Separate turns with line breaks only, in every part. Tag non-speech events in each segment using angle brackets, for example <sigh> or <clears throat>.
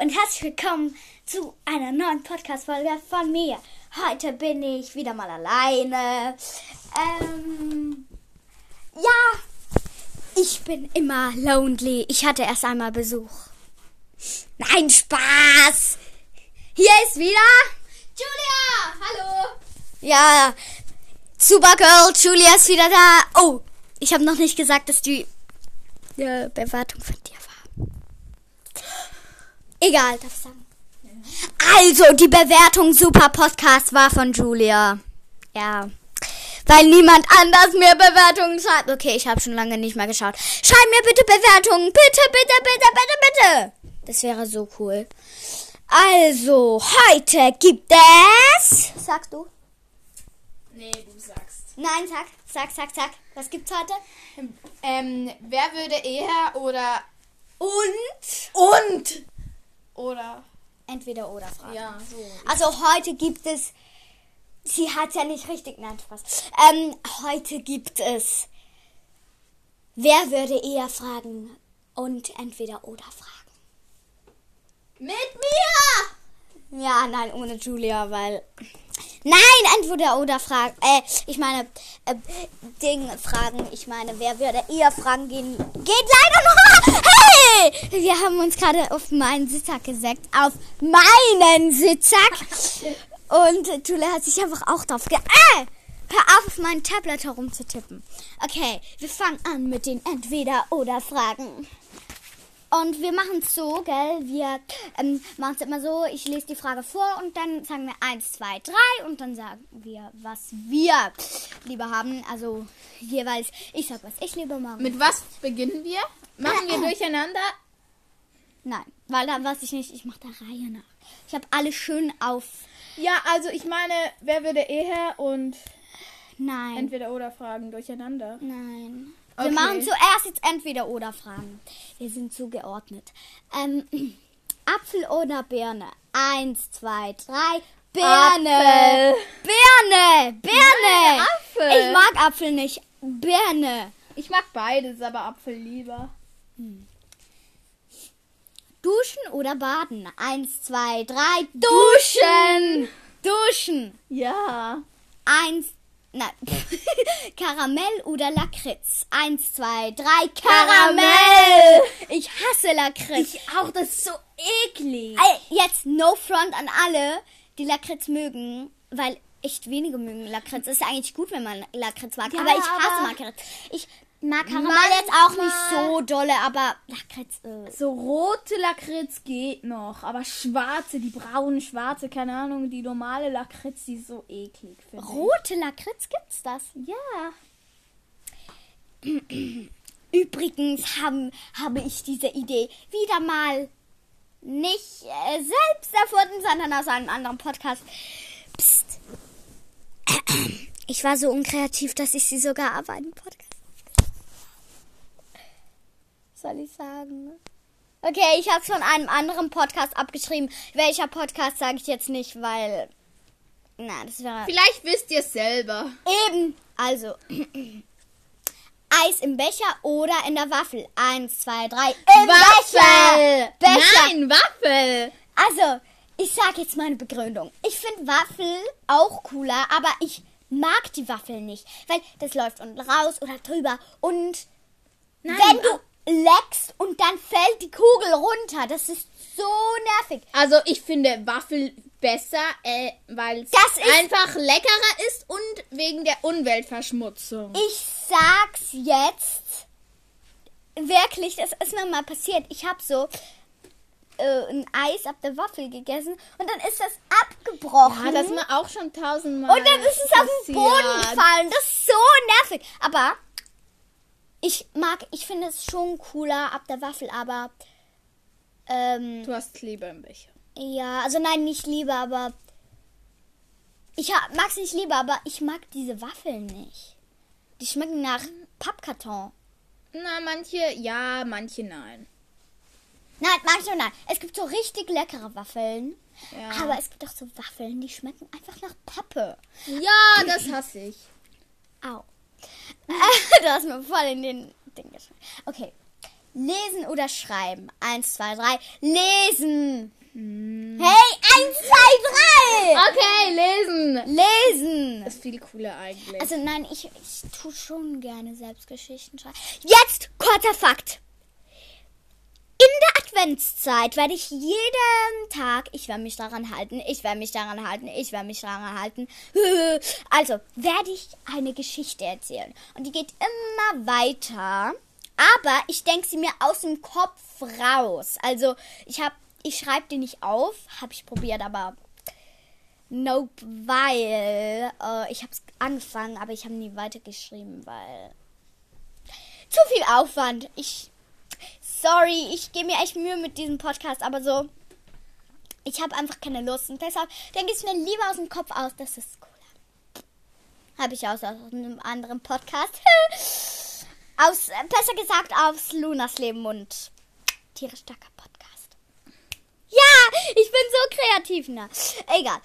Und herzlich willkommen zu einer neuen Podcast-Folge von mir. Heute bin ich wieder mal alleine. Ähm, ja, ich bin immer lonely. Ich hatte erst einmal Besuch. Nein, Spaß! Hier ist wieder
Julia, hallo.
Ja, Supergirl, Julia ist wieder da. Oh, ich habe noch nicht gesagt, dass die äh, Bewertung von dir. Egal, darf ich sagen. Also, die Bewertung Super Podcast war von Julia. Ja. Weil niemand anders mir Bewertungen schreibt. Okay, ich habe schon lange nicht mehr geschaut. Schreib mir bitte Bewertungen. Bitte, bitte, bitte, bitte, bitte. Das wäre so cool. Also, heute gibt es. Sagst du?
Nee, du sagst.
Nein, sag, sag, sag, sag. Was gibt's heute?
Ähm, wer würde eher oder
Und
und oder
entweder oder Fragen.
ja, so.
Also heute gibt es. Sie hat ja nicht richtig. Nein, Spaß. Ähm, heute gibt es. Wer würde eher fragen und entweder oder fragen?
Mit mir.
Ja, nein, ohne Julia, weil. Nein, entweder oder fragen. Äh, ich meine, äh, Ding fragen. Ich meine, wer würde eher fragen gehen? Geht leider noch. Hey! Wir haben uns gerade auf meinen Sitzsack gesetzt. Auf meinen Sitzsack. Und Julia hat sich einfach auch drauf ge... Äh! Hör auf, auf meinem Tablet herumzutippen. Okay, wir fangen an mit den Entweder-Oder-Fragen. Und wir machen es so, gell? Wir ähm, machen es immer so, ich lese die Frage vor und dann sagen wir eins, zwei, drei und dann sagen wir, was wir lieber haben. Also jeweils, ich sag, was ich lieber mache.
Mit was beginnen wir? Machen wir durcheinander?
Nein, weil da weiß ich nicht, ich mache der Reihe nach. Ich habe alle schön auf.
Ja, also ich meine, wer würde eher und
Nein.
entweder oder Fragen durcheinander?
Nein. Wir
Okay.
machen zuerst jetzt entweder oder Fragen. Wir sind zugeordnet. Ähm, <clears throat> Apfel oder Birne? Eins, zwei, drei. Birne.
Apfel.
Birne. Birne.
Nein, Apfel.
Ich mag Apfel nicht. Birne.
Ich mag beides, aber Apfel lieber.
Duschen oder baden? Eins, zwei, drei. Duschen. Duschen.
Ja.
Eins. Nein. <laughs> Karamell oder Lakritz? Eins, zwei, drei. Karamell. Ich hasse Lakritz.
auch, das ist so eklig.
Jetzt no front an alle, die Lakritz mögen, weil echt wenige mögen Lakritz. Es ist eigentlich gut, wenn man Lakritz mag,
Ja,
aber ich hasse Lakritz. Ich mag Karamell jetzt auch nicht so dolle, aber Lakritz, äh.
So rote Lakritz geht noch, aber schwarze, die braune, schwarze, keine Ahnung, die normale Lakritz, die ist so eklig, finde ich.
Rote Lakritz gibt's das?
Ja. <clears throat>
Übrigens haben, habe ich diese Idee wieder mal nicht äh, selbst erfunden, sondern aus einem anderen Podcast. Psst. <clears throat> Ich war so unkreativ, dass ich sie sogar auf einen Podcast soll ich sagen? Okay, ich habe es von einem anderen Podcast abgeschrieben. Welcher Podcast sage ich jetzt nicht, weil na, das wäre
Vielleicht wisst ihr es selber.
Eben. Also. <clears throat> Eis im Becher oder in der Waffel. Eins, zwei, drei. Im Becher. Becher.
Nein, Waffel!
Also, ich sag jetzt meine Begründung. Ich finde Waffel auch cooler, aber ich mag die Waffel nicht. Weil das läuft unten raus oder drüber. Und
Nein,
wenn du leckst und dann fällt die Kugel runter, das ist so nervig.
Also ich finde Waffel besser, äh, weil es einfach leckerer ist und wegen der Umweltverschmutzung.
Ich sag's jetzt. Wirklich, das ist mir mal passiert. Ich habe so äh, ein Eis ab der Waffel gegessen und dann ist das abgebrochen.
ja, das ist mir auch schon tausendmal
und dann ist es auf den Boden
passiert.
gefallen. Das ist so nervig. Aber ich mag, ich finde es schon cooler ab der Waffel, aber ähm,
Du hast lieber im Becher.
ja, also nein, nicht lieber, aber ich mag es nicht lieber, aber ich mag diese Waffeln nicht. Die schmecken nach Pappkarton.
Na, manche ja, manche nein.
Nein, manchmal nein. Es gibt so richtig leckere Waffeln.
Ja.
Aber es gibt auch so Waffeln, die schmecken einfach nach Pappe.
Ja, das hasse ich.
Au. <laughs> du hast mir voll in den Ding geschmissen. Okay. Lesen oder schreiben? Eins, zwei, drei. Lesen. Hey, eins, zwei, drei.
Okay, lesen.
Lesen.
Das ist viel cooler eigentlich.
Also nein, ich, ich tue schon gerne selbst Geschichten schreiben. Jetzt kurzer Fakt. Adventszeit werde ich jeden Tag, ich werde mich daran halten, ich werde mich daran halten, ich werde mich daran halten. <laughs> Also werde ich eine Geschichte erzählen. Und die geht immer weiter. Aber ich denke sie mir aus dem Kopf raus. Also ich habe, ich schreibe die nicht auf, habe ich probiert, aber Nope, weil äh, ich habe es angefangen, aber ich habe nie weitergeschrieben, weil zu viel Aufwand. Ich sorry, ich gebe mir echt Mühe mit diesem Podcast, aber so ich habe einfach keine Lust und deshalb denke ich mir lieber aus dem Kopf aus, das ist cooler. Habe ich aus, aus einem anderen Podcast. <laughs> aus äh, besser gesagt aus Lunas Leben und tierisch starker Podcast. Ja, ich bin so kreativ. Na, egal.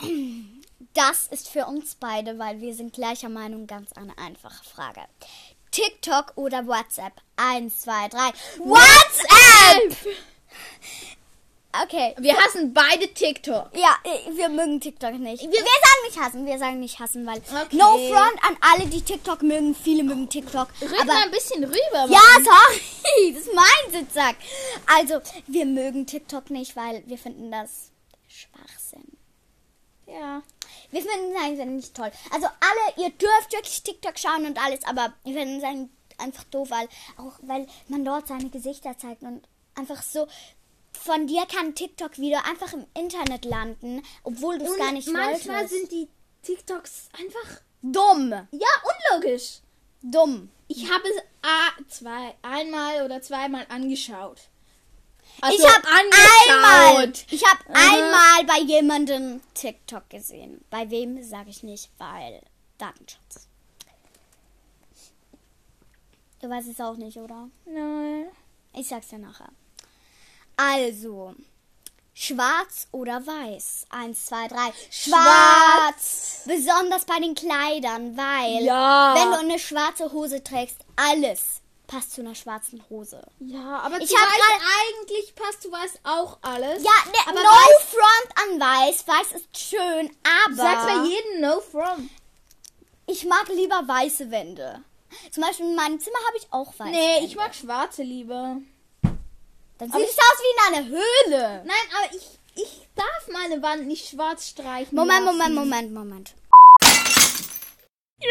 Ähm, <clears throat> das ist für uns beide, weil wir sind gleicher Meinung, ganz eine einfache Frage. TikTok oder WhatsApp? Eins, zwei, drei. WhatsApp! <laughs> Okay.
Wir hassen beide TikTok.
Ja, äh, wir mögen TikTok nicht. Wir, sagen nicht hassen, wir sagen nicht hassen, weil
Okay.
no front an alle, die TikTok mögen. Viele mögen TikTok.
Rück
aber
mal ein bisschen rüber.
ja,
Mann.
sorry, <laughs> das ist mein Sitzsack. Also, wir mögen TikTok nicht, weil wir finden das Schwachsinn.
Ja.
Wir finden es eigentlich nicht toll. Also alle, ihr dürft wirklich TikTok schauen und alles, aber wir finden es ein- einfach doof, weil auch weil man dort seine Gesichter zeigt und einfach so von dir kann TikTok wieder einfach im Internet landen, obwohl du es gar nicht
manchmal
wolltest.
sind die TikToks einfach
dumm,
ja unlogisch.
dumm.
Ich habe es ah, zwei, einmal oder zweimal angeschaut. Also
ich habe einmal, ich habe
Aha.
einmal bei jemandem TikTok gesehen. Bei wem sage ich nicht, weil Datenschutz. Du weißt es auch nicht, oder?
Nein.
Ich sag's dir nachher. Also, schwarz oder weiß? Eins, zwei, drei. Schwarz! Besonders bei den Kleidern, weil
Ja.
wenn du eine schwarze Hose trägst, alles passt zu einer schwarzen Hose.
Ja, aber
Ich
ich
hab
weiß,
grad-
eigentlich passt du weißt auch alles.
Ja, ne,
aber
no
weiß,
front an weiß. Weiß ist schön,
du sagst bei
aber
jedem No From.
ich mag lieber weiße Wände. Zum Beispiel in meinem Zimmer habe ich auch weiße
Nee,
Wände.
ich mag schwarze lieber.
Dann
aber
sieht es aus wie in einer Höhle.
Nein, aber ich, ich darf meine Wand nicht schwarz streichen.
Moment,
lassen.
Moment, Moment, Moment. So,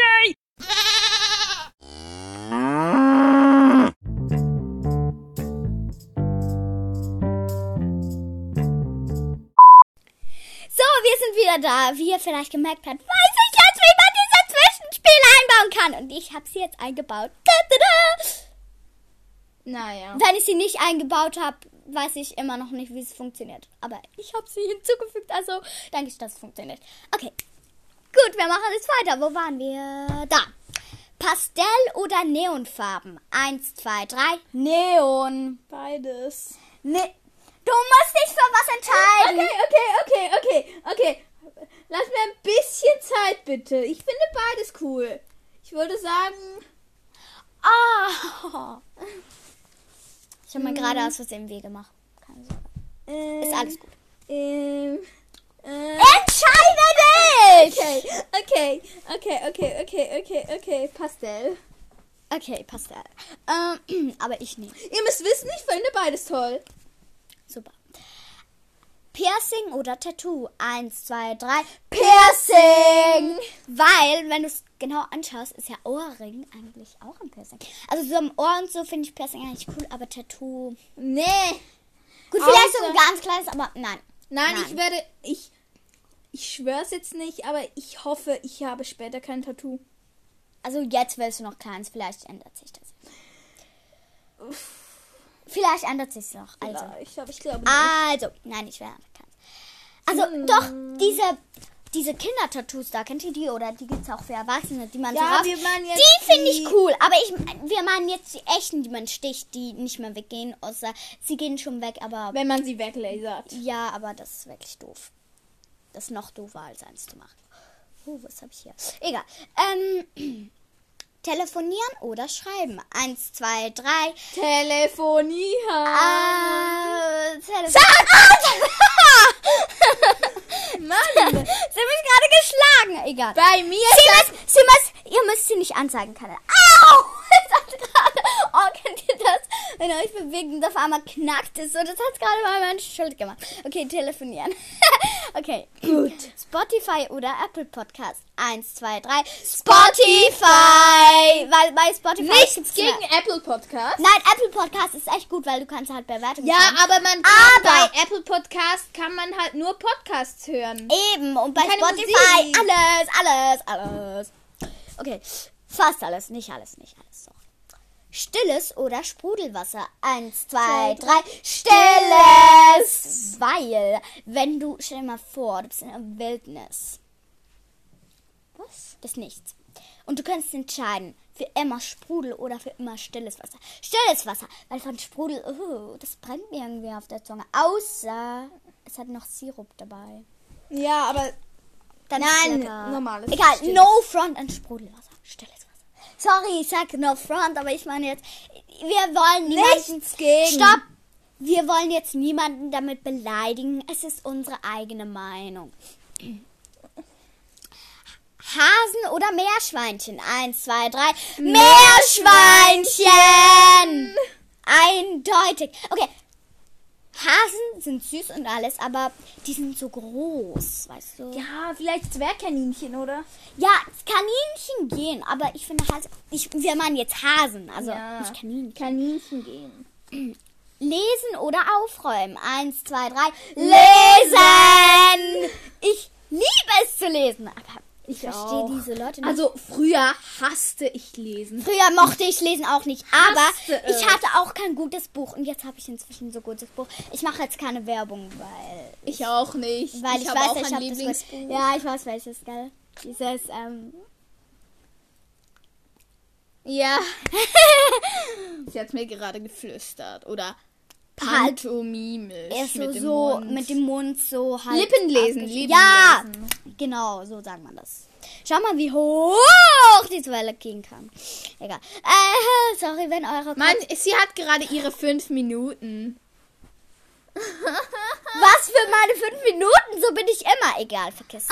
sind wieder da. Wie ihr vielleicht gemerkt habt, weiß ich jetzt, wie man diese Zwischenspiele einbauen kann. Und ich habe sie jetzt eingebaut.
Naja.
Wenn ich sie nicht eingebaut habe, weiß ich immer noch nicht, wie es funktioniert. Aber ich habe sie hinzugefügt, also denke ich, dass es funktioniert. Okay, gut, wir machen jetzt weiter. Wo waren wir? Da. Pastell oder Neonfarben? Eins, zwei, drei. Neon.
Beides.
Ne du musst dich für was entscheiden.
Okay, okay, okay, okay, okay. Lass mir ein bisschen Zeit, bitte. Ich finde beides cool. Ich würde sagen,
Ah. Ich habe mal gerade aus Versehen Weh gemacht. Keine Sorge.
ähm,
Ist alles gut.
Ähm, äh,
Entscheide dich!
okay, okay, okay, okay, okay, okay, okay. Pastell.
Okay, Pastell. Ähm, <clears throat> aber ich nicht.
Ihr müsst wissen, ich finde beides toll.
Super. Piercing oder Tattoo? Eins, zwei, drei.
Piercing!
Weil, wenn du es genau anschaust, ist ja Ohrring eigentlich auch ein Piercing. Also so am Ohr und so finde ich Piercing eigentlich cool, aber Tattoo.
Nee.
Gut, vielleicht so ein ganz kleines, aber nein.
Nein,
Nein.
ich werde. Ich. Ich schwör's jetzt nicht, aber ich hoffe, ich habe später kein Tattoo.
Also jetzt willst du noch kleins, vielleicht ändert sich das. Vielleicht ändert sich noch. Also.
Vielleicht, aber ich glaube nicht.
Also, nein, ich werde keins. Also,
Hm.
doch, diese, diese Kindertattoos da, kennt ihr die? Oder die gibt es auch für Erwachsene, die man so
Ja,
raus...
wir meinen jetzt
Die finde ich cool, aber ich, wir meinen jetzt die echten, die man sticht, die nicht mehr weggehen, außer sie gehen schon weg, aber...
Wenn man sie weglasert.
Ja, aber das ist wirklich doof. Das ist noch doofer, als eins zu machen. Oh, was habe ich hier? Egal. Ähm, Telefonieren oder schreiben? Eins, zwei, drei.
Telefonieren.
Äh, Telefon
Sag! <laughs> Mann!
Sie haben mich gerade geschlagen. Egal.
Bei mir
Sie
ist
müssen, Sie müssen, ihr müsst sie nicht anzeigen können. Au! Oh, <laughs> kennt ihr das? Wenn ihr euch bewegt und auf einmal knackt es so. Das hat gerade mal meine Schuld gemacht. Okay, telefonieren. <laughs> okay.
Gut.
Spotify oder Apple Podcast? Eins, zwei, drei. Spotify! Weil bei Spotify
nichts gegen
mehr-
Apple Podcast.
Nein, Apple Podcast ist echt gut, weil du kannst halt Bewertungen
Ja,
schreiben.
aber man kann
Aber-
bei Apple Podcast kann man halt nur Podcasts hören.
Eben, und bei
Keine
Spotify
Musik.
alles, alles, alles. Okay, fast alles, nicht alles, nicht alles. So. Stilles oder Sprudelwasser? Eins, zwei, drei. Stilles! Weil, wenn du, stell dir mal vor, du bist in der Wildnis.
Was?
Das ist nichts. Und du kannst entscheiden, für immer Sprudel oder für immer stilles Wasser. Stilles Wasser, weil von Sprudel, uh, das brennt mir irgendwie auf der Zunge. Außer, es hat noch Sirup dabei.
Ja, aber
Dann
Nein, normales,
Egal,
stilles.
no front an Sprudelwasser. Stilles Wasser. Sorry, ich sag no front, aber ich meine jetzt, wir wollen niemanden...
Nichts gegen.
Stopp! Wir wollen jetzt niemanden damit beleidigen. Es ist unsere eigene Meinung. Hasen oder Meerschweinchen? Eins, zwei, drei. Meerschweinchen! Eindeutig. Okay. Hasen sind süß und alles, aber die sind so groß, weißt du?
ja, vielleicht Zwergkaninchen, oder?
Ja, Kaninchen gehen, aber ich finde halt, ich, wir meinen jetzt Hasen, also nicht Kaninchen.
Kaninchen gehen. <clears throat>
Lesen oder aufräumen? Eins, zwei, drei. Lesen! Ich liebe es zu lesen, aber ich verstehe diese Leute nicht.
Also früher hasste ich lesen.
Früher mochte ich lesen auch nicht, aber
Hasste
ich hatte auch kein gutes Buch und jetzt habe ich inzwischen so gutes Buch. Ich mache jetzt keine Werbung, weil
Ich auch nicht.
weil ich,
ich habe
weiß,
auch
ich
ein Lieblingsbuch.
Ja, ich weiß welches, gell? Dieses ähm
Ja. <laughs> Sie hat mir gerade geflüstert. Oder. Pantomimisch.
er ist so
mit dem
so
Mund.
mit dem Mund so halt
Lippen lesen,
aufgesch-
Lippen
Ja,
lesen.
genau, so sagt man das. Schau mal, wie hoch diese Welle gehen kann. Egal. Äh, sorry, wenn eure
Mann, sie hat gerade ihre fünf Minuten. <laughs>
Was für meine fünf Minuten? So bin ich immer. Egal, vergiss.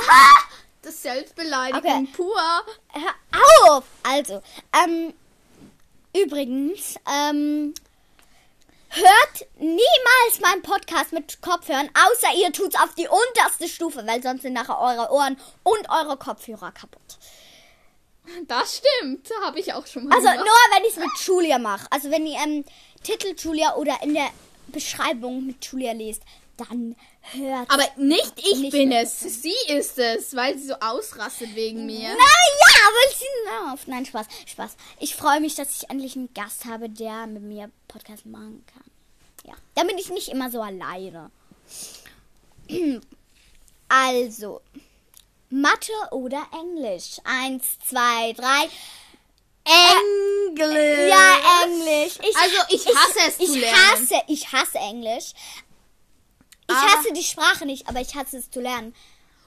Das Selbstbeleidigung
Okay.
pur.
Hör auf! Also, ähm, übrigens, ähm, hört niemals meinen Podcast mit Kopfhörern, außer ihr tut's auf die unterste Stufe, weil sonst sind nachher eure Ohren und eure Kopfhörer kaputt.
Das stimmt. Habe ich auch schon mal
Also
gemacht.
nur, wenn ich es mit Julia mache. Also wenn ihr im Titel Julia oder in der Beschreibung mit Julia lest, dann hört
Aber nicht ich
Nicht
bin es. Sie ist es, weil sie so ausrastet wegen mir.
Naja, aber sie nervt. Nein, Spaß, Spaß. Ich freue mich, dass ich endlich einen Gast habe, der mit mir Podcast machen kann. Ja, bin ich nicht immer so alleine. <clears throat> Also, Mathe oder Englisch? Eins, zwei, drei.
Englisch.
Ja, Englisch. Ich,
Also, ich hasse es
ich
zu lernen.
Hasse, ich hasse Englisch. Ich
Aber-
hasse die Sprache nicht, aber ich hasse es zu lernen.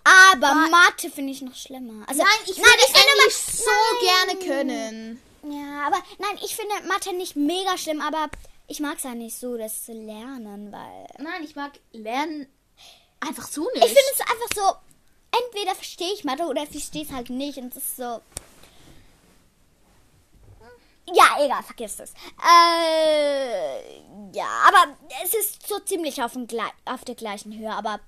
Aber Mathe finde ich noch schlimmer. Also,
Nein, ich würde Englisch so gerne können.
Ja, aber nein, ich finde Mathe nicht mega schlimm, aber ich mag es ja nicht so, das zu lernen, weil.
Nein, ich mag lernen einfach so
Ich
nicht.
finde es einfach so, entweder verstehe ich Mathe oder ich verstehe es halt nicht und es ist so. Ja, egal, vergiss es. Äh, ja, aber es ist so ziemlich auf, dem, auf der gleichen Höhe, aber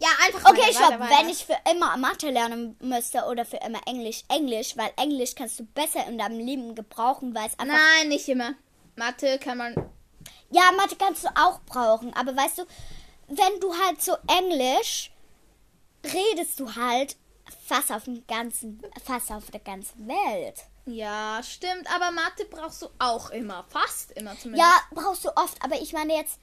ja, einfach
Okay,
weiter, weiter, weiter.
Wenn ich für immer Mathe lernen müsste oder für immer Englisch, Englisch, weil Englisch kannst du besser in deinem Leben gebrauchen, weil es einfach.
Nein, nicht immer. Mathe kann man.
Ja, Mathe kannst du auch brauchen, aber weißt du, wenn du halt so Englisch redest du halt fast auf dem ganzen, fast auf der ganzen Welt.
Ja, stimmt, aber Mathe brauchst du auch immer. Fast immer zumindest.
Ja, brauchst du oft, aber ich meine jetzt,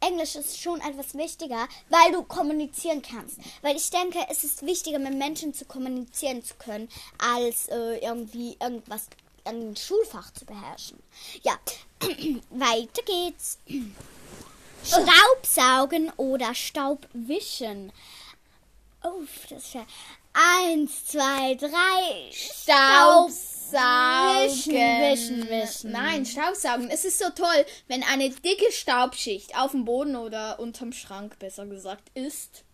Englisch ist schon etwas wichtiger, weil du kommunizieren kannst. Weil ich denke, es ist wichtiger, mit Menschen zu kommunizieren zu können, als äh, irgendwie irgendwas, irgendein Schulfach zu beherrschen. Ja, <clears throat> weiter geht's. Staubsaugen oder Staubwischen? Uff, das ist ja. Eins, zwei, drei.
Staubsaugen.
Wischen, wischen, wischen.
Nein, Staubsaugen. Es ist so toll, wenn eine dicke Staubschicht auf dem Boden oder unterm Schrank, besser gesagt, ist.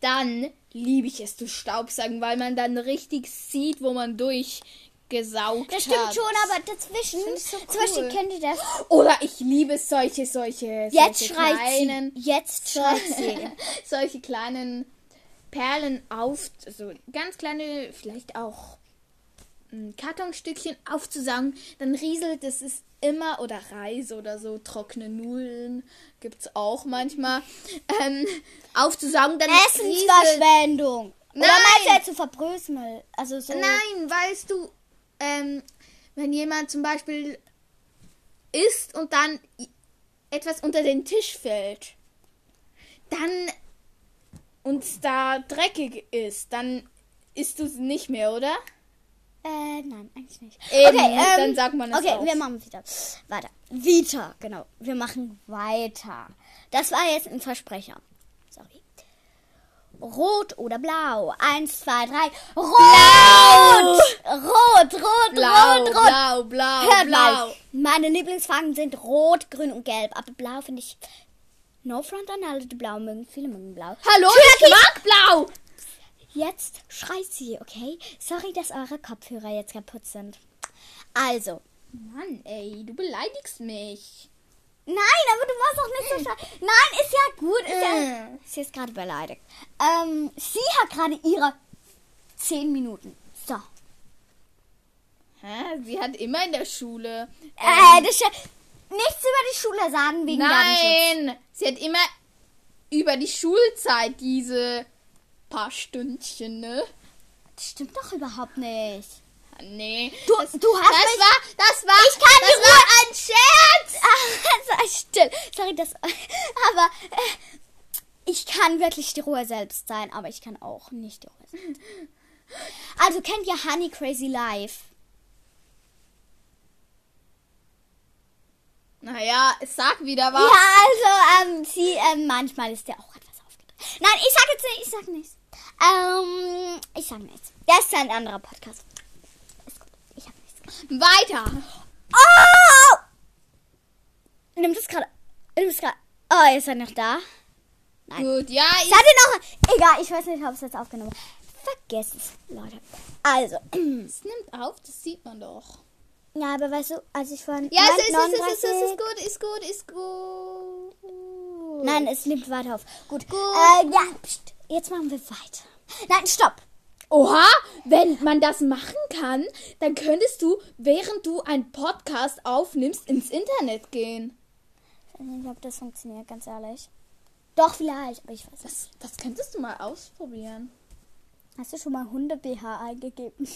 Dann liebe ich es zu Staubsaugen, weil man dann richtig sieht, wo man durchgesaugt
Das stimmt
hat.
schon, aber dazwischen,
so
zum Beispiel
cool.
kennt ihr das?
Oder ich liebe solche, solche,
Jetzt
solche
schreit
kleinen,
sie. Jetzt <laughs> schreit sie. <laughs>
solche kleinen Perlen auf, so ganz kleine, vielleicht auch Kartonstückchen aufzusaugen, dann rieselt es ist immer, oder Reis oder so, trockene Nudeln gibt's auch manchmal, ähm, aufzusaugen, dann.
Essensverschwendung. Oder
Nein.
meinst du jetzt so Verbrösmel? Also so.
Nein, weißt du, ähm, wenn jemand zum Beispiel isst und dann etwas unter den Tisch fällt, dann und es da dreckig ist, dann isst du es nicht mehr, oder?
Äh, nein, eigentlich nicht.
Eben,
okay, ähm,
dann sagt man es
Okay,
auch.
wir machen wieder. Weiter. Vita, genau. Wir machen weiter. Das war jetzt ein Versprecher. Sorry. Rot oder blau? Eins, zwei, drei. Rot! Rot, rot,
Blau,
rot, rot.
blau, blau,
Hört
blau.
mal. Meine Lieblingsfarben sind rot, grün und gelb. Aber blau finde ich. No front an alle, die blau mögen. Viele mögen blau.
Hallo, ich mag blau!
Jetzt schreit sie, okay? Sorry, dass eure Kopfhörer jetzt kaputt sind. Also,
Mann, ey, du beleidigst mich.
Nein, aber du musst doch nicht so schreien. Nein, ist ja gut. Ist ja,
Äh.
sie ist gerade beleidigt. Ähm, sie hat gerade ihre 10 Minuten. So.
Hä? Sie hat immer in der Schule.
Äh, das ist ja nichts über die Schule sagen wegen Datenschutz.
Nein, sie hat immer über die Schulzeit diese paar Stündchen, ne?
Das stimmt doch überhaupt nicht.
Nee.
Du,
das,
du hast
das
mich...
war, das war,
Ich kann
das
die
war ein Scherz.
Ah, <laughs> sei still. Sorry, das... <laughs> Aber äh, ich kann wirklich die Ruhe selbst sein, aber ich kann auch nicht die Ruhe selbst. Also kennt ihr Honey Crazy Life?
Naja, sag wieder was.
Ja, also, ähm, sie, ähm, manchmal ist der auch etwas aufgedreht. Nein, ich sag jetzt nicht, ich sag nichts. Ähm, ich sag nichts. Das ist ein anderer Podcast. Ist gut, ich hab nichts.
Weiter.
Oh! Nimm das gerade, nimm das gerade. Oh, ist er noch da? Nein.
Gut, ja, ich,
Seid ihr noch? Egal, ich weiß nicht, ob es jetzt aufgenommen hat. Vergesst es, Leute. Also,
es nimmt auf, das sieht man doch.
ja, aber weißt du, als ich vorhin...
Ja, es ist, es ist, es ist, es
39.
ist gut, ist gut, ist gut.
Nein, es nimmt weiter auf. Gut.
Gut.
Äh, ja, pst, jetzt machen wir weiter. Nein, stopp.
Oha, wenn man das machen kann, dann könntest du, während du einen Podcast aufnimmst, ins Internet gehen.
Ich weiß nicht, ob das funktioniert, ganz ehrlich. Doch, vielleicht, aber ich weiß nicht.
Das, das könntest du mal ausprobieren.
Hast du schon mal Hunde-BH eingegeben?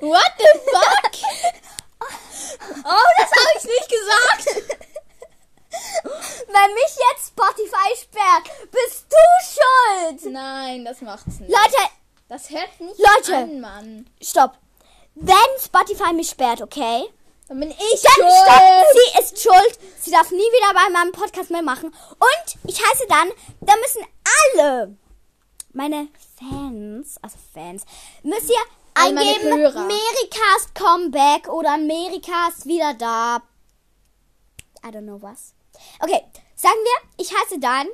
What the fuck? <laughs> oh, das habe ich nicht gesagt. <laughs>
Wenn mich jetzt Spotify sperrt, bist du schuld!
Nein, das macht's nicht.
Leute,
Das hört nicht
Leute.
an, Mann.
stopp. Wenn Spotify mich sperrt, okay?
Dann bin ich
Dann
schuld.
stopp, sie ist schuld. Sie darf nie wieder bei meinem Podcast mehr machen. Und ich heiße dann, da müssen alle meine Fans, also Fans, müsst ihr eingeben. Mericast Comeback oder Mericast wieder da. I don't know was. Okay, sagen wir, ich heiße dann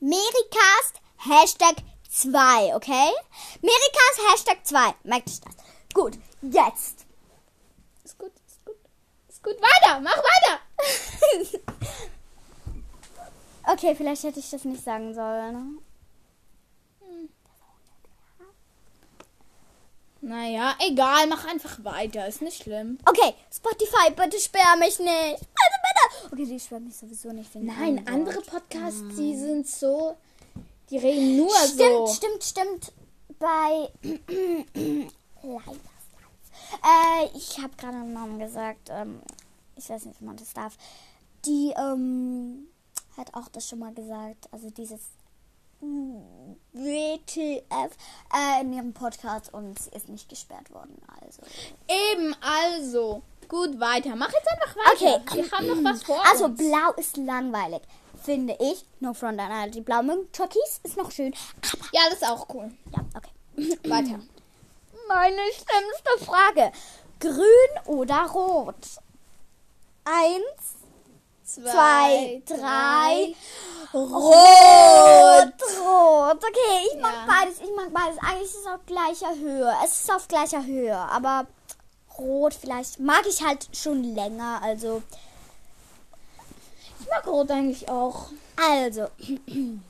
Mericast Hashtag 2, okay? Mericast Hashtag 2. Merkt euch das. Gut, jetzt.
Ist gut, ist gut. Ist gut, weiter, mach weiter. <laughs>
Okay, vielleicht hätte ich das nicht sagen sollen.
Naja, egal, mach einfach weiter, ist nicht schlimm.
Okay, Spotify, bitte sperr mich nicht. Okay, die sperrt mich sowieso nicht.
Nein, andere. Podcasts, die sind so, die reden nur
Stimmt,
so.
stimmt, stimmt. Bei Live. <clears throat> Äh, ich habe gerade einen Namen gesagt. Ähm, ich weiß nicht, wie man das darf. Die ähm, hat auch das schon mal gesagt. Also dieses WTF äh, in ihrem Podcast und sie ist nicht gesperrt worden. Also.
Eben, also. Gut, weiter. Mach jetzt einfach weiter.
Okay.
Wir haben noch was vor
Also
uns.
blau ist langweilig, finde ich. No front an alle, die blau mögen. Türkis ist noch schön. Aber
Ja, das ist auch cool.
ja, okay. <clears throat>
Weiter.
Meine schlimmste Frage. Grün oder rot? Eins, zwei, drei. Rot. Rot. Okay, ich mag
Ja.
beides. Ich mag beides. Eigentlich ist es auf gleicher Höhe. Es ist auf gleicher Höhe, aber rot vielleicht mag ich halt schon länger. Also,
Ich mag Rot eigentlich auch.
also. <clears throat>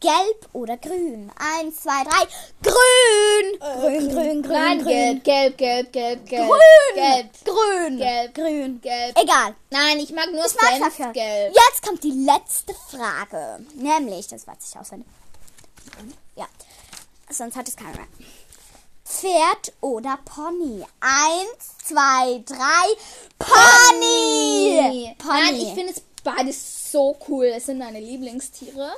Gelb oder grün? Eins, zwei, drei. Grün! grün, grün, grün,
Nein,
grün.
gelb, gelb, gelb, gelb, gelb.
Grün!
Gelb.
Grün!
Gelb.
Grün!
Gelb.
Egal.
Nein, ich mag nur. Senfgelb.
Jetzt kommt die letzte Frage. Nämlich, das weiß ich auswendig. Ja. Sonst hat es keiner mehr. Pferd oder Pony? Eins, zwei, drei. Pony! Pony.
Nein, ich finde es beides so cool. Es sind meine Lieblingstiere.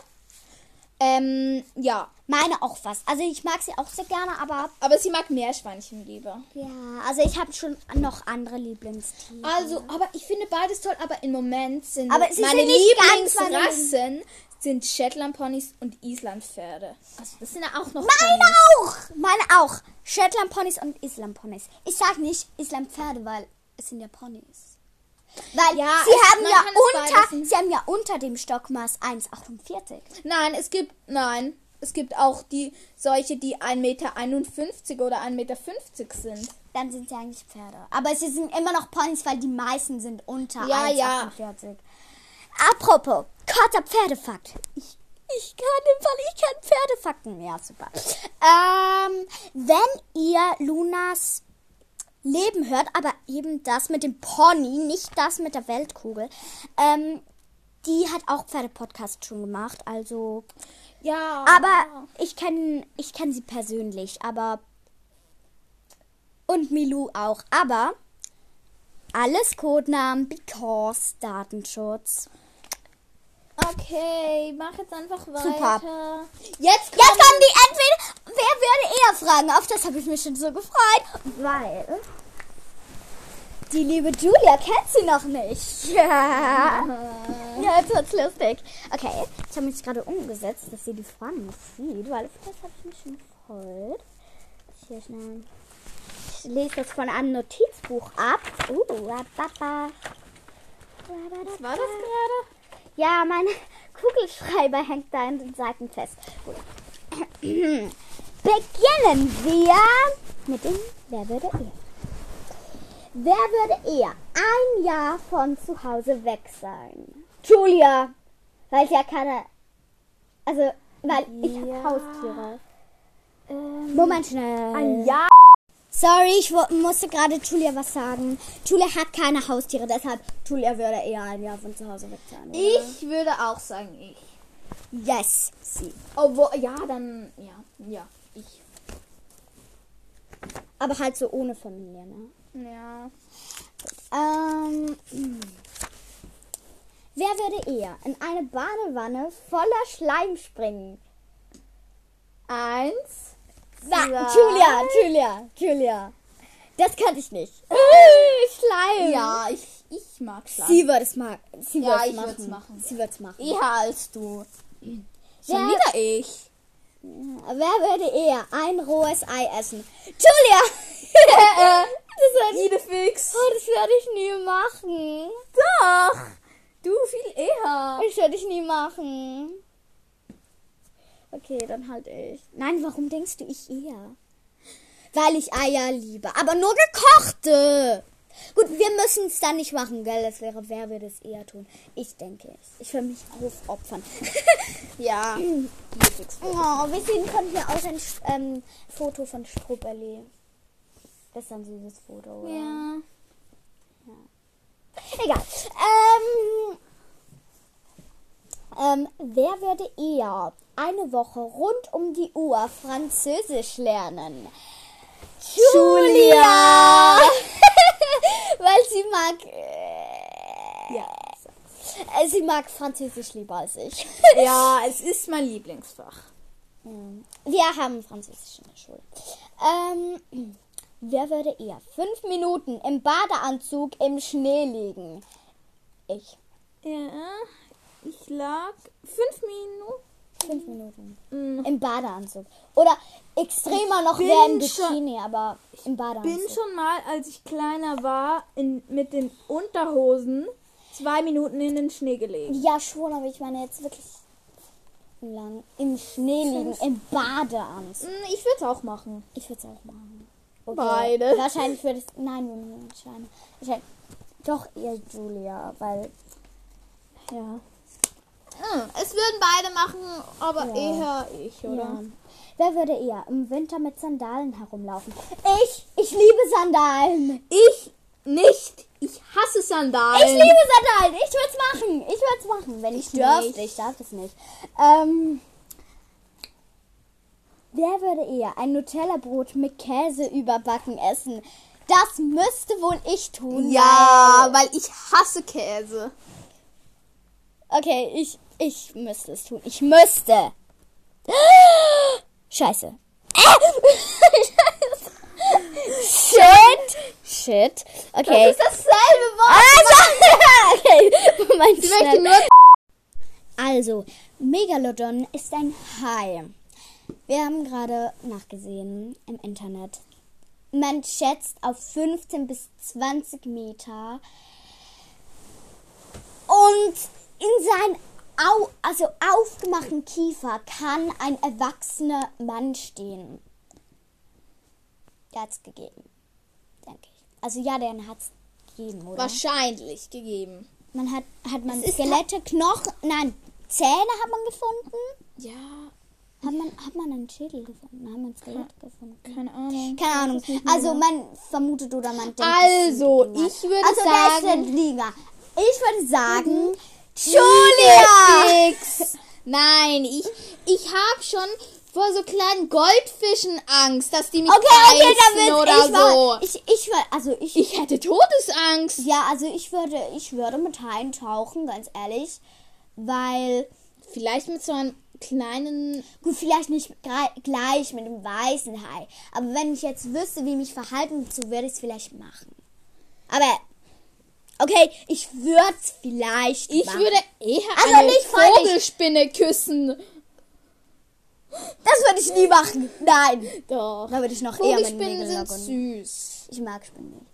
Ähm, ja.
Meine auch was. Also ich mag sie auch sehr gerne, aber
Aber sie mag Meerschweinchen lieber.
ja, also ich habe schon noch andere Lieblingstiere.
Also, aber ich finde beides toll, aber im Moment sind
Aber
meine
sind
Lieblingsrassen sind Shetland Ponys und Island Pferde. Also, das sind ja auch noch
Meine
Ponys.
auch! Meine auch! Shetland Ponys und Island Ponys. Ich sag nicht Island Pferde, weil es sind ja Ponys. Weil
Ja,
sie haben ja unter, sie haben ja unter dem Stockmaß 1,48.
Nein, es gibt nein, es gibt auch die solche, die 1,51 Meter oder 1,50 Meter sind.
Dann sind sie eigentlich Pferde. Aber sie sind immer noch Ponys, weil die meisten sind unter
Ja, ja.
1,48. Apropos, kurzer Pferdefakt. Ich, ich kann im Fall, ich kann Pferdefakten. Ja, super. Ähm, wenn ihr Lunas Leben hört, aber eben das mit dem Pony, nicht das mit der Weltkugel, ähm, die hat auch Pferdepodcast schon gemacht, also
Ja.
aber ich kenne ich kenn sie persönlich, aber. Und Milou auch. Aber alles Codenamen, because Datenschutz.
Okay, mach jetzt einfach weiter.
Super.
Jetzt
Jetzt kommen die entweder. Wer würde eher fragen? Auf das habe ich mich schon so gefreut. Weil. Die liebe Julia kennt sie noch nicht. Ja. Ja, jetzt wird's lustig. Okay, ich habe mich gerade umgesetzt, dass sie die Fragen nicht sieht, weil auf das habe ich mich schon gefreut. Hier schnell. Ich lese das von einem Notizbuch ab. Uh.
Was war das gerade?
Ja, mein <laughs> Kugelschreiber hängt da in den Seiten fest. Gut. <clears throat> Beginnen wir mit dem Wer würde eher? Wer würde eher ein Jahr von zu Hause weg sein? Julia, weil ich ja keine. Also, weil ich habe
Ja.
Haustiere.
Ähm,
Moment schnell.
ein Jahr.
Sorry, ich musste gerade Julia was sagen. Julia hat keine Haustiere, deshalb Julia würde eher ein Jahr von zu Hause weg sein. oder?
Ich würde auch sagen ich.
Yes, sie.
Obwohl, ja, dann, ja, ja, ich.
Aber halt so ohne Familie, ne?
Ja.
Ähm, hm. wer würde eher in eine Badewanne voller Schleim springen?
Eins.
Na. Julia, Julia, Julia. Das könnte ich nicht. <laughs> Schleim.
Ja, ich, ich mag Schleim.
Sie würde es machen. Sie
Ja,
würde es
ich
machen.
würd's machen.
Sie würde es machen.
Eher als du. Schon
Ja.
wieder ich.
Wer würde eher ein rohes Ei essen? Julia! <laughs> das ich,
Idefix.
oh, das würde ich nie machen.
Doch. Du viel eher.
Das würde ich nie machen. Okay, dann halt ich. Nein, warum denkst du ich eher? Weil ich Eier liebe. Aber nur gekochte. Gut, wir müssen es dann nicht machen, gell? Das wäre, wer würde es eher tun? Ich denke es. Ich will mich aufopfern. <laughs>
Ja.
Oh, wir sehen von hier aus ein ähm, Foto von Strupperli. Das ist ein süßes Foto. oder?
Ja.
Egal. Ähm, ähm, wer würde eher eine Woche rund um die Uhr Französisch lernen? Julia! <laughs> Weil sie mag. Äh,
Ja.
äh, sie mag Französisch lieber als ich. <laughs>
Ja, es ist mein Lieblingsfach.
Wir haben Französisch in der Schule. Ähm, wer würde eher fünf Minuten im Badeanzug im Schnee liegen? Ich.
Ja. Ich lag fünf Minuten.
Fünf Minuten.
Mm,
Im Badeanzug. Oder extremer noch
bin
wäre im
schon-
Bikini, aber im Badeanzug.
bin schon mal, als ich kleiner war, in, mit den Unterhosen zwei Minuten in den Schnee gelegen.
Ja, schon, aber ich meine jetzt wirklich lang im Schnee liegen, im Badeanzug.
Mm, Ich würde es auch machen.
Ich würde es auch machen. Okay.
Beide.
Wahrscheinlich würde es. Nein, wir müssen entscheiden. Wahrscheinlich doch ihr Julia, weil.
Ja. Mm, Es würden beide machen, aber
Ja.
eher ich, oder?
Ja. Wer würde eher im Winter mit Sandalen herumlaufen? Ich! Ich liebe Sandalen!
Ich nicht. Ich hasse Sandalen.
Ich liebe Sandalen! Ich würde es machen! Ich würde es machen, wenn ich,
Ich
dürfte. Ich darf es nicht. Ähm. Wer würde eher ein Nutella-Brot mit Käse überbacken essen? Das müsste wohl ich tun.
Ja, weil ich hasse Käse.
Okay, ich, ich müsste es tun. Ich müsste. <gasps> Scheiße. <laughs> Shit. Shit. Okay.
dasselbe
Also, <laughs> okay. <laughs> Mein
Ich
Schnell-
nur
Also, Megalodon ist ein Hai. Wir haben gerade nachgesehen im Internet. Man schätzt auf 15 bis 20 Meter. Und in seinen au also aufgemachten Kiefer kann ein erwachsener Mann stehen. Der hat's gegeben. Denke ich. Also ja, der hat's gegeben, oder?
wahrscheinlich gegeben.
Man hat, hat man
ist
Skelette, Knochen, nein, Zähne hat man gefunden.
Ja,
Hat man, hat man einen Schädel gefunden? Hat man ein Skelett gefunden?
keine Ahnung.
Keine Ahnung.
Ist
Also man vermutet oder man denkt.
Also, ich würde
also, wer ist
sagen-
denn Liga? Ich würde sagen,
Mhm.
Julia!
Nein, ich, ich habe schon vor so kleinen Goldfischen Angst, dass die mich
Okay, okay, wird
oder
ich war,
so.
ich, ich war, also ich,
Ich hätte Todesangst.
ja, also ich würde, ich würde mit Haien tauchen, ganz ehrlich, weil
Vielleicht mit so einem kleinen.
Gut, vielleicht nicht gleich mit dem weißen Hai. Aber wenn ich jetzt wüsste, wie ich mich verhalten, so würde ich es vielleicht machen. Aber, okay, ich würde es vielleicht
Ich
machen.
würde eher
Also
eine
nicht.
Vogelspinne küssen.
Das würde ich nie machen. Nein.
Doch.
Da würde ich noch eher mit
Vogelspinnen
Nägeln
sind
locken.
süß.
Ich mag Spinnen nicht.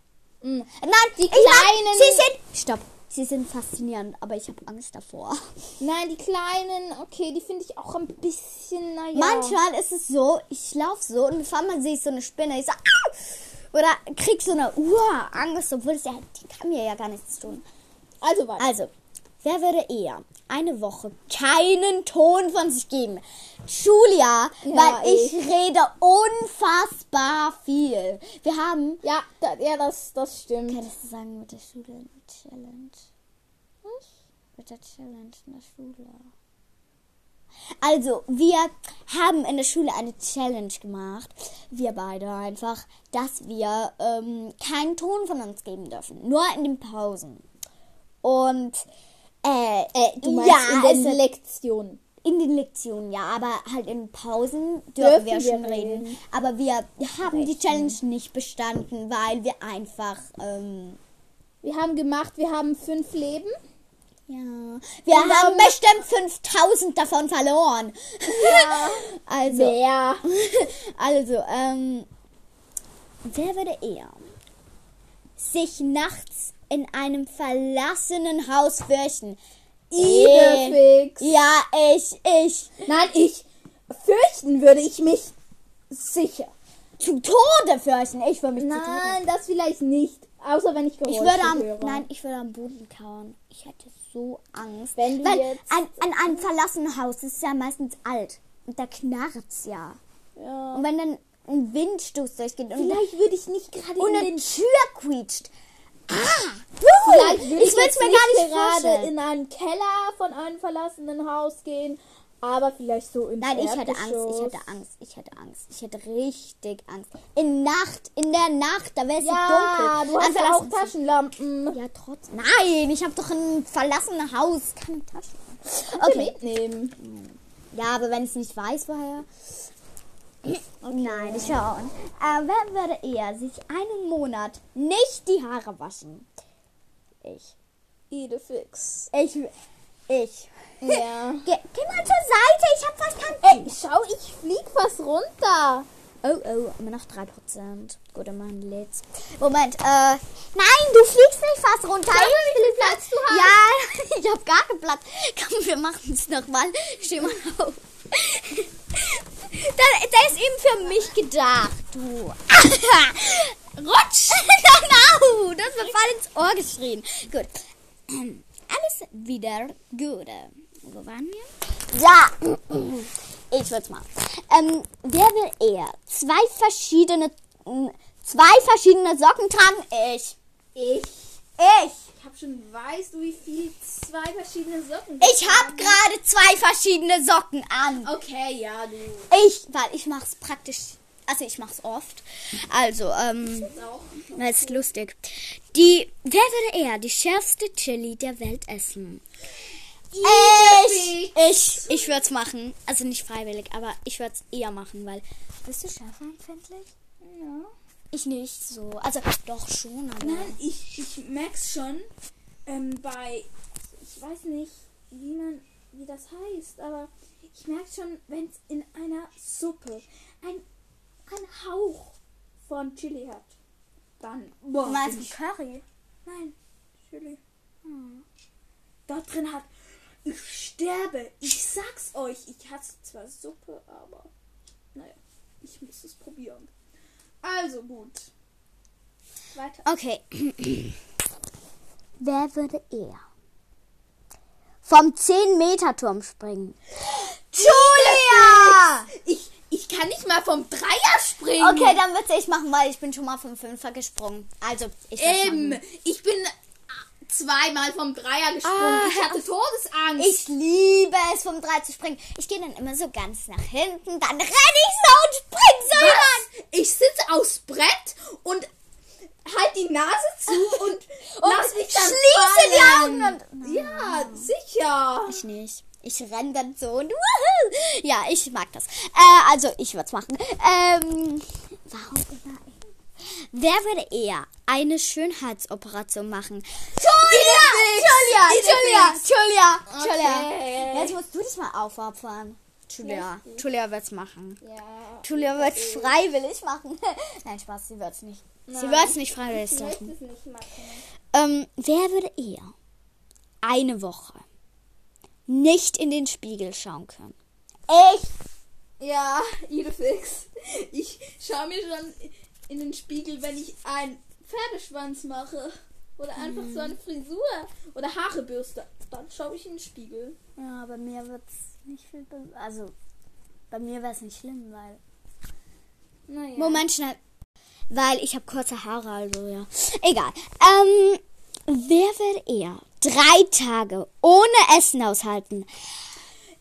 Mm.
Nein,
Die
ich
kleinen-
Mag, sie sind... Stopp. Sie sind faszinierend, aber ich habe Angst davor.
Nein, die kleinen, okay, die finde ich auch ein bisschen, naja.
Manchmal ist es so, ich laufe so und auf einmal sehe ich so eine Spinne. Ich sag, ah! Oder krieg so eine Urangst, obwohl es ja, die kann mir ja gar nichts tun.
Also weiter.
Also, wer würde eher eine Woche keinen Ton von sich geben? Julia,
Ja,
weil ich,
ich.
rede unfassbar viel. Wir haben,
ja, da, ja, das, das stimmt.
könntest du sagen, mit der Schule eine Challenge? Was? Mit der Challenge in der Schule. Also, wir haben in der Schule eine Challenge gemacht. Wir beide einfach, dass wir ähm, keinen Ton von uns geben dürfen. Nur in den Pausen. Und, äh,
Äh, du meinst
ja,
in den Lektionen.
in den Lektionen, ja, aber halt in Pausen dürfen,
Dürfen
wir
wir
schon
reden.
reden. Aber wir haben die Challenge nicht bestanden, weil wir einfach, ähm,
Wir haben gemacht, wir haben fünf Leben.
Ja, wir
Und
haben bestimmt 5000 davon verloren. <laughs> also,
Wer? <laughs>
also, ähm, wer würde eher sich nachts in einem verlassenen Haus fürchten?
Idefix.
Ja, ich, ich.
Nein, ich. Fürchten würde ich mich sicher.
Zu Tode fürchten. Ich würde mich zu Tode
Nein, das vielleicht nicht. Außer wenn ich Geräusche
Ich würde am,
höre.
nein, ich würde am Boden kauern. Ich hätte so Angst.
Wenn du
Weil
jetzt-
an, an einem verlassenen Haus ist ja meistens alt. Und da knarrt's ja.
Ja.
Und wenn dann ein Windstoß durchgeht und,
Vielleicht würde ich nicht gerade
und
in
eine
den
Tür quietscht. Ah!
Vielleicht würde
ich
jetzt
mir gar nicht
gerade in einen Keller von einem verlassenen Haus gehen, aber vielleicht so ins
Nein, ich hätte Angst, ich hätte Angst, ich hätte Angst. Ich hätte richtig Angst. In Nacht, in der Nacht, da wäre es
Ja,
dunkel.
du hast ja auch Taschenlampen.
Ja, trotzdem. Nein, ich habe doch ein verlassenes Haus, keine Taschen.
Okay.
Okay.
mitnehmen.
Ja, aber wenn ich es nicht weiß, woher. Nein, schon. Äh, wer würde eher sich einen Monat nicht die Haare waschen? Ich.
Idefix.
Ich. Ich.
Ja. <laughs>
Geh, geh mal zur Seite, ich hab fast kein...
Ey, schau, ich flieg fast runter.
Oh, oh, immer noch 3%. Gut, dann lädt's. Moment, äh... Nein, du fliegst nicht fast runter. Ich
wie viel Platz du hast.
Ja, <laughs> ich hab gar keinen Platz. Komm, wir machen es nochmal. Steh mal auf. Der, der ist eben für mich gedacht, du. <laughs> Rutsch! Genau, das wird voll ins Ohr geschrien. Gut. Alles wieder gut. Wo waren wir? Ja, ich würd's machen. Ähm, wer will eher zwei verschiedene, m, zwei verschiedene Socken tragen? Ich.
Ich.
Ich.
Ich hab schon, weißt du, wie viel zwei verschiedene Socken
Ich hab gerade zwei verschiedene Socken an.
Okay, ja, du.
Ich, weil ich mach's praktisch, also ich mach's oft. Also, ähm, das ist lustig. Die, wer würde eher die schärfste Chili der Welt essen? Ich, ich, ich würde es machen. Also nicht freiwillig, aber ich würde es eher machen, weil. Bist du schärfeempfindlich?
Ja.
Ich nicht so. Also doch schon, aber.
Nein, ich, ich merk's schon ähm, bei, ich weiß nicht, wie man, wie das heißt, aber ich merke schon, wenn es in einer Suppe ein, ein Hauch von Chili hat, dann, boah,
Du meinst
ich,
Curry?
nein, Chili. Dort drin hat, ich sterbe, ich sag's euch, ich hasse zwar Suppe, aber, naja, ich muss es probieren. Also gut. Weiter.
Okay. <clears throat> Wer würde eher vom 10-Meter-Turm springen? Julia!
Ich, ich kann nicht mal vom Dreier springen.
Okay, dann würde ich machen, weil ich bin schon mal vom Fünfer gesprungen. Also, ich machen.
Ich bin zweimal vom Dreier gesprungen.
Ah,
ich hatte Todesangst.
Ich liebe es, vom 3 zu springen. Ich gehe dann immer so ganz nach hinten, dann renne ich so und spring so.
Was? Ich sitze aufs Brett und halt die Nase zu und, <laughs>
Und
lass mich dann
schließe die
fallen.
Augen und-
Ja, sicher.
Ich nicht. Ich renn dann so und wuhu. Ja, ich mag das. Äh, also, ich würde es machen. Ähm, warum immer? Wer würde eher eine Schönheitsoperation machen? Julia! Julia! Julia! Julia! Julia! Jetzt musst du dich mal aufopfern. Julia. Julia wird's machen.
Ja.
Julia wird's freiwillig machen. <laughs> Nein, Spaß, sie wird's nicht. Sie
Nein.
wird's nicht freiwillig machen.
nicht machen.
Ähm, wer würde eher eine Woche nicht in den Spiegel schauen können? Ich!
Ja, Idefix. Ich schaue mir schon in den Spiegel, wenn ich einen Pferdeschwanz mache. Oder einfach so eine Frisur. Oder Haare bürste. Dann schaue ich in den Spiegel.
Ja, bei mir wird's nicht viel. be- Also, bei mir wär's nicht schlimm, weil.
Naja.
Moment, schnell. Weil ich habe kurze Haare, also ja. Egal. Ähm, wer würde eher drei Tage ohne Essen aushalten?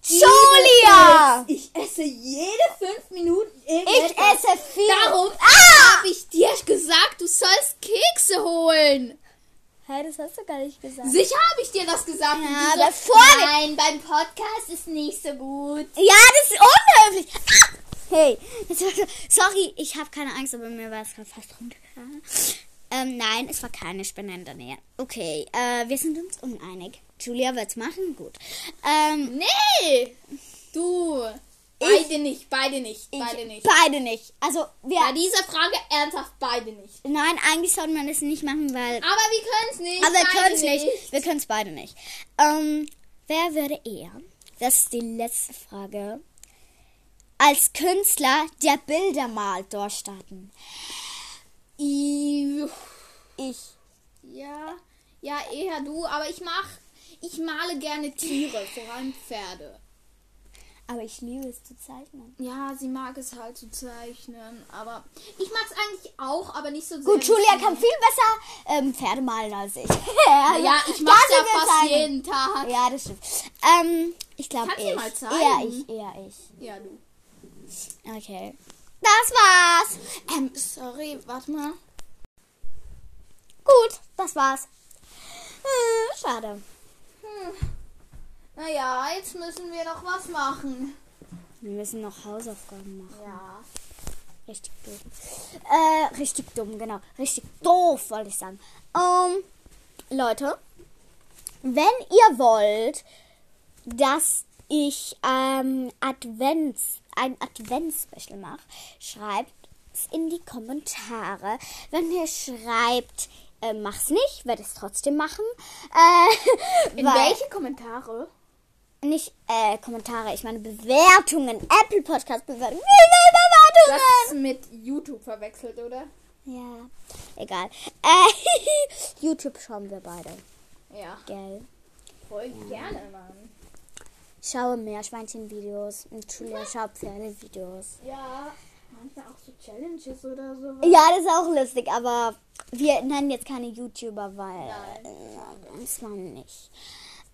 Julia!
Ich esse jede fünf Minuten
Ich
irgendetwas.
esse viel.
Darum
Ah!
habe ich dir gesagt, du sollst Kekse holen.
Hä, das hast du gar nicht gesagt.
Sicher habe ich dir das gesagt.
Ja,
so,
bevor
Nein, beim Podcast ist nicht so gut.
Ja, das ist unhöflich. Ah! Hey, sorry, ich habe keine Angst, aber mir war es gerade fast runtergefahren. Ähm, nein, es war keine Spinne in der Nähe. Okay, äh, wir sind uns uneinig. Julia wird's machen, gut. Ähm,
Nee. Du. Beide nicht, beide nicht,
ich,
beide nicht.
Beide nicht. Also, wir.
Bei dieser Frage ernsthaft beide nicht.
Nein, eigentlich sollte man das nicht machen, weil.
Aber wir können es nicht.
Aber wir können es nicht. Wir können es beide nicht. Ähm, wer würde eher, das ist die letzte Frage, als Künstler, der Bilder malt, durchstarten?
I-
Ich.
Ja, ja, eher du, aber ich mach, ich male gerne Tiere, vor allem Pferde.
Aber ich liebe es zu zeichnen.
Ja, sie mag es halt zu zeichnen, aber ich mag es eigentlich auch, aber nicht so sehr.
Gut, Julia kann viel besser ähm, Pferde malen als ich.
Ja, <laughs> ich
Da
mach's ja fast
einig.
jeden Tag.
Ja, das stimmt. Ähm, ich glaube
Kannst du
ich.
mal zeigen?
Eher ich, eher ich.
Ja, du.
Okay. Das war's.
Ähm, sorry, warte mal.
Gut, das war's. Hm, schade.
Hm. Naja, jetzt müssen wir noch was machen.
Wir müssen noch Hausaufgaben machen.
Ja.
Richtig doof. Äh, richtig dumm, genau. Richtig doof, wollte ich sagen. Ähm, Leute, wenn ihr wollt, dass ich ähm, Advents, ein Advents-Special mache, schreibt es in die Kommentare. Wenn ihr schreibt, äh, mach's nicht, werde es trotzdem machen. Äh, <laughs>
In welche Kommentare?
Nicht äh, Kommentare, ich meine Bewertungen. Apple Podcast Bewertungen.
Du
Bewertungen.
hast es mit YouTube verwechselt, oder?
Ja, egal. Äh, <laughs> YouTube schauen wir beide.
Ja.
Gell.
Voll gerne, Mann.
Schaue Meerschweinchen-Videos und Julia schaut Pferde-Videos.
Ja. Manchmal auch so Challenges oder so.
Ja, das ist auch lustig, aber wir nennen jetzt keine YouTuber, weil
Nein.
äh, das man nicht.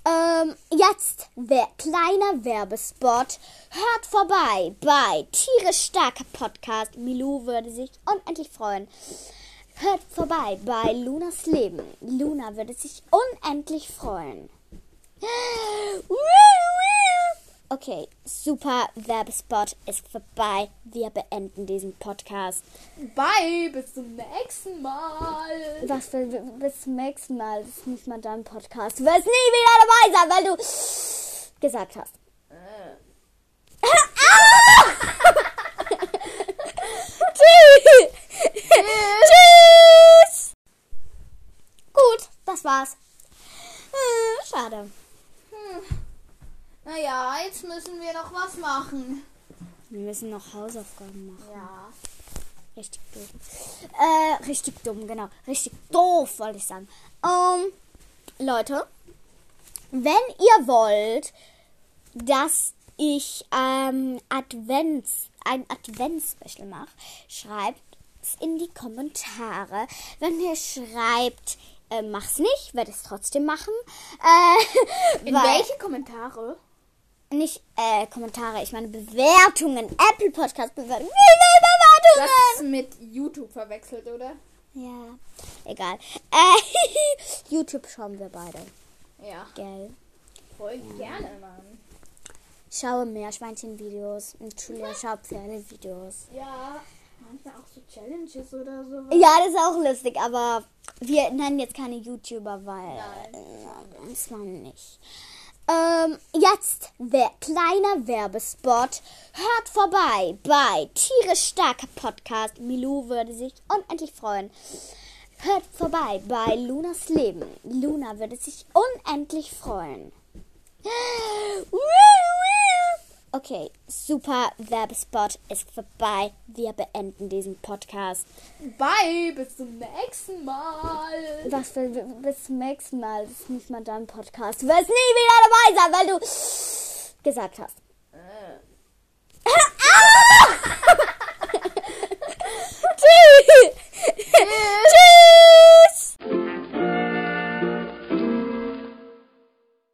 Ähm, jetzt wer kleiner Werbespot. Hört vorbei bei Tierisch Starker Podcast. Milou würde sich unendlich freuen. Hört vorbei bei Lunas Leben. Luna würde sich unendlich freuen. <gasps> Okay, super Werbespot ist vorbei. Wir beenden diesen Podcast.
Bye, bis zum nächsten Mal.
Was für, bis zum nächsten Mal. Das ist nicht mal dein Podcast. Du wirst nie wieder dabei sein, weil du gesagt hast. Tschüss. Tschüss. Gut, das war's. Hm, Schade.
Naja, jetzt müssen wir noch was machen.
Wir müssen noch Hausaufgaben machen.
Ja.
Richtig doof. Äh, richtig dumm, genau. Richtig doof, wollte ich sagen. Ähm, Leute, wenn ihr wollt, dass ich ähm, Advents, ein Advents-Special mache, schreibt es in die Kommentare. Wenn ihr schreibt, äh, mach's nicht, werde es trotzdem machen. Äh, <laughs>
In welche Kommentare?
Nicht äh, Kommentare, ich meine Bewertungen. Apple Podcast Bewertungen. Bewertungen.
hast es mit YouTube verwechselt, oder?
Ja, egal. Äh, <laughs> YouTube schauen wir beide,
Ja.
gell?
Voll gerne, Mann.
Schaue Meerschweinchen-Videos und Julia schaut Pferde-Videos.
Ja. Manchmal auch so Challenges oder so.
Ja, das ist auch lustig, aber wir nennen jetzt keine YouTuber, weil
Nein.
äh, das man nicht. Ähm, jetzt wer kleiner Werbespot. Hört vorbei bei Tierisch Starker Podcast. Milou würde sich unendlich freuen. Hört vorbei bei Lunas Leben. Luna würde sich unendlich freuen. <gasps> Okay, super Werbespot ist vorbei. Wir beenden diesen Podcast.
Bye, bis zum nächsten Mal.
Was für bis zum nächsten Mal? Das ist nicht mal dein Podcast. Du wirst nie wieder dabei sein, weil du gesagt hast. Äh. ah! <laughs> Tschüss. Tschüss.